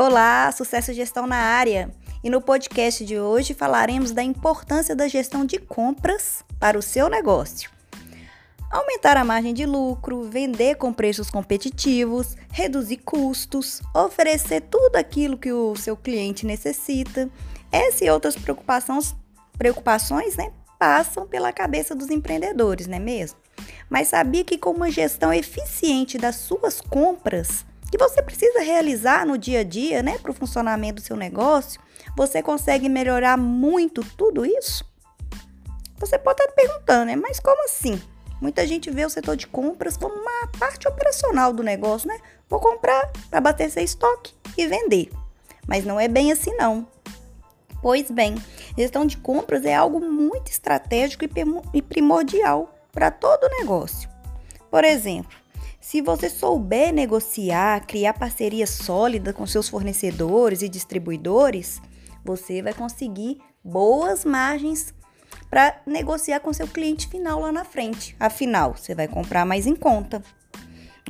Olá, sucesso gestão na área. E no podcast de hoje falaremos da importância da gestão de compras para o seu negócio. Aumentar a margem de lucro, vender com preços competitivos, reduzir custos, oferecer tudo aquilo que o seu cliente necessita. Essas e outras preocupações, preocupações né, passam pela cabeça dos empreendedores, não é mesmo? Mas sabia que com uma gestão eficiente das suas compras, que você precisa realizar no dia a dia, né, para o funcionamento do seu negócio, você consegue melhorar muito tudo isso? Você pode estar perguntando, né? Mas como assim? Muita gente vê o setor de compras como uma parte operacional do negócio, né? Vou comprar para abastecer estoque e vender. Mas não é bem assim, não. Pois bem, gestão de compras é algo muito estratégico e primordial para todo negócio. Por exemplo, se você souber negociar, criar parcerias sólidas com seus fornecedores e distribuidores, você vai conseguir boas margens para negociar com seu cliente final lá na frente. Afinal, você vai comprar mais em conta,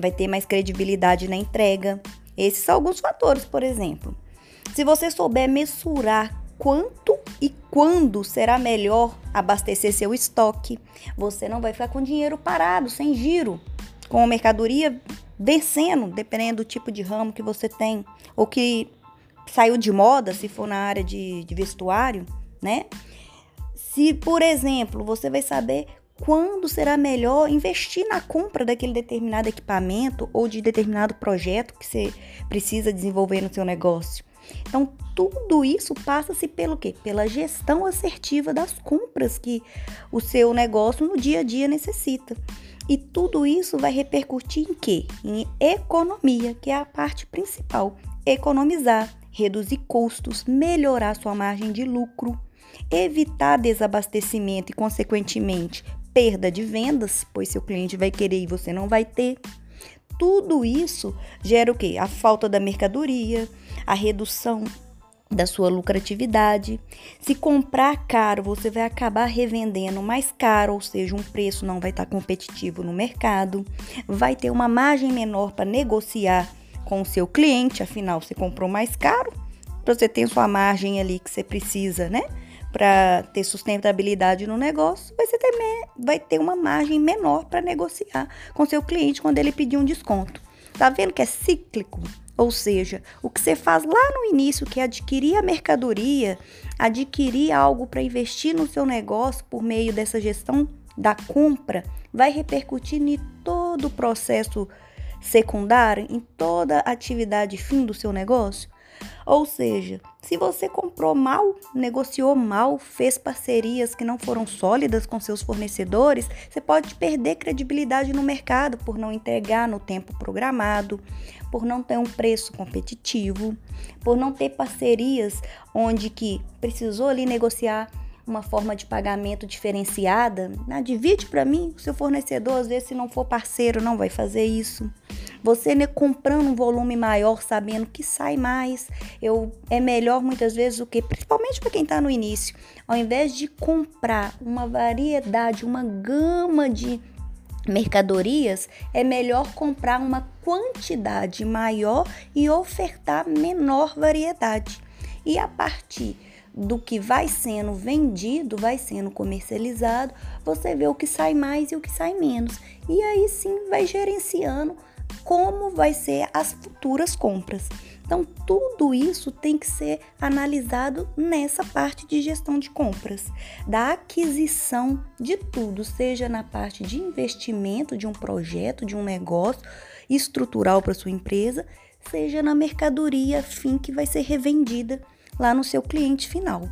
vai ter mais credibilidade na entrega. Esses são alguns fatores, por exemplo. Se você souber mensurar quanto e quando será melhor abastecer seu estoque, você não vai ficar com dinheiro parado, sem giro com a mercadoria vencendo, dependendo do tipo de ramo que você tem, ou que saiu de moda, se for na área de, de vestuário, né? Se, por exemplo, você vai saber quando será melhor investir na compra daquele determinado equipamento ou de determinado projeto que você precisa desenvolver no seu negócio. Então, tudo isso passa-se pelo quê? Pela gestão assertiva das compras que o seu negócio no dia a dia necessita. E tudo isso vai repercutir em quê? Em economia, que é a parte principal. Economizar, reduzir custos, melhorar sua margem de lucro, evitar desabastecimento e, consequentemente, perda de vendas, pois seu cliente vai querer e você não vai ter. Tudo isso gera o quê? A falta da mercadoria, a redução da sua lucratividade. Se comprar caro, você vai acabar revendendo mais caro, ou seja, um preço não vai estar competitivo no mercado, vai ter uma margem menor para negociar com o seu cliente, afinal você comprou mais caro, você tem sua margem ali que você precisa, né? Para ter sustentabilidade no negócio, você também vai ter uma margem menor para negociar com seu cliente quando ele pedir um desconto. Tá vendo que é cíclico? Ou seja, o que você faz lá no início, que é adquirir a mercadoria, adquirir algo para investir no seu negócio por meio dessa gestão da compra, vai repercutir em todo o processo secundário, em toda a atividade fim do seu negócio. Ou seja, se você comprou mal, negociou mal, fez parcerias que não foram sólidas com seus fornecedores, você pode perder credibilidade no mercado por não entregar no tempo programado, por não ter um preço competitivo, por não ter parcerias onde que precisou ali negociar uma forma de pagamento diferenciada, né? divide para mim, o seu fornecedor, às vezes, se não for parceiro, não vai fazer isso. Você né, comprando um volume maior, sabendo que sai mais, eu é melhor muitas vezes o que, principalmente para quem está no início, ao invés de comprar uma variedade, uma gama de mercadorias, é melhor comprar uma quantidade maior e ofertar menor variedade. E a partir do que vai sendo vendido, vai sendo comercializado, você vê o que sai mais e o que sai menos. E aí sim vai gerenciando como vai ser as futuras compras. Então, tudo isso tem que ser analisado nessa parte de gestão de compras, da aquisição de tudo, seja na parte de investimento de um projeto, de um negócio estrutural para sua empresa, seja na mercadoria fim que vai ser revendida lá no seu cliente final.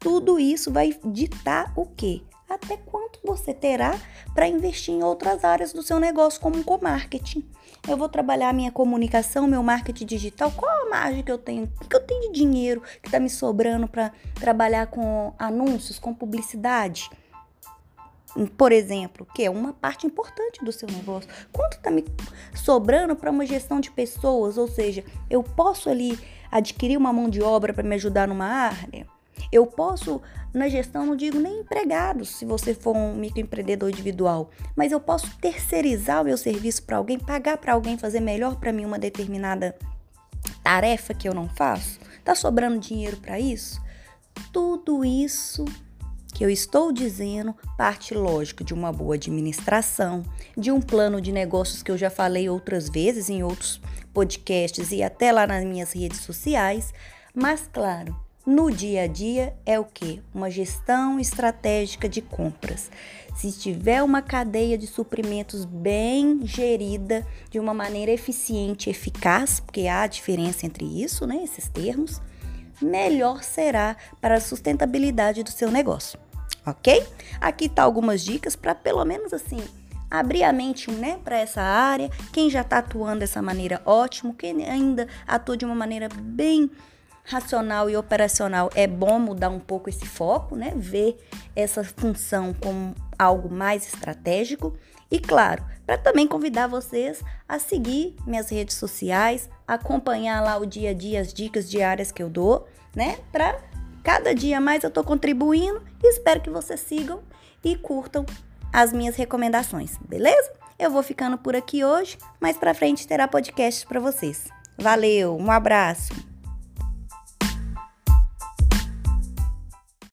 Tudo isso vai ditar o quê? Até quanto você terá para investir em outras áreas do seu negócio, como o co-marketing eu vou trabalhar minha comunicação, meu marketing digital, qual a margem que eu tenho? O que eu tenho de dinheiro que está me sobrando para trabalhar com anúncios, com publicidade? Por exemplo, que é uma parte importante do seu negócio. Quanto está me sobrando para uma gestão de pessoas? Ou seja, eu posso ali adquirir uma mão de obra para me ajudar numa área? Eu posso, na gestão, não digo nem empregados, se você for um microempreendedor individual, mas eu posso terceirizar o meu serviço para alguém, pagar para alguém fazer melhor para mim uma determinada tarefa que eu não faço? Tá sobrando dinheiro para isso? Tudo isso que eu estou dizendo parte, lógico, de uma boa administração, de um plano de negócios que eu já falei outras vezes em outros podcasts e até lá nas minhas redes sociais, mas claro, no dia a dia é o que? Uma gestão estratégica de compras. Se tiver uma cadeia de suprimentos bem gerida, de uma maneira eficiente e eficaz, porque há diferença entre isso, né, esses termos, melhor será para a sustentabilidade do seu negócio. Ok? Aqui tá algumas dicas para pelo menos assim abrir a mente né, para essa área. Quem já está atuando dessa maneira, ótimo. Quem ainda atua de uma maneira bem racional e operacional, é bom mudar um pouco esse foco, né? Ver essa função como algo mais estratégico. E claro, para também convidar vocês a seguir minhas redes sociais, acompanhar lá o dia a dia, as dicas diárias que eu dou, né? Para cada dia mais eu estou contribuindo e espero que vocês sigam e curtam as minhas recomendações, beleza? Eu vou ficando por aqui hoje, mais para frente terá podcast para vocês. Valeu, um abraço.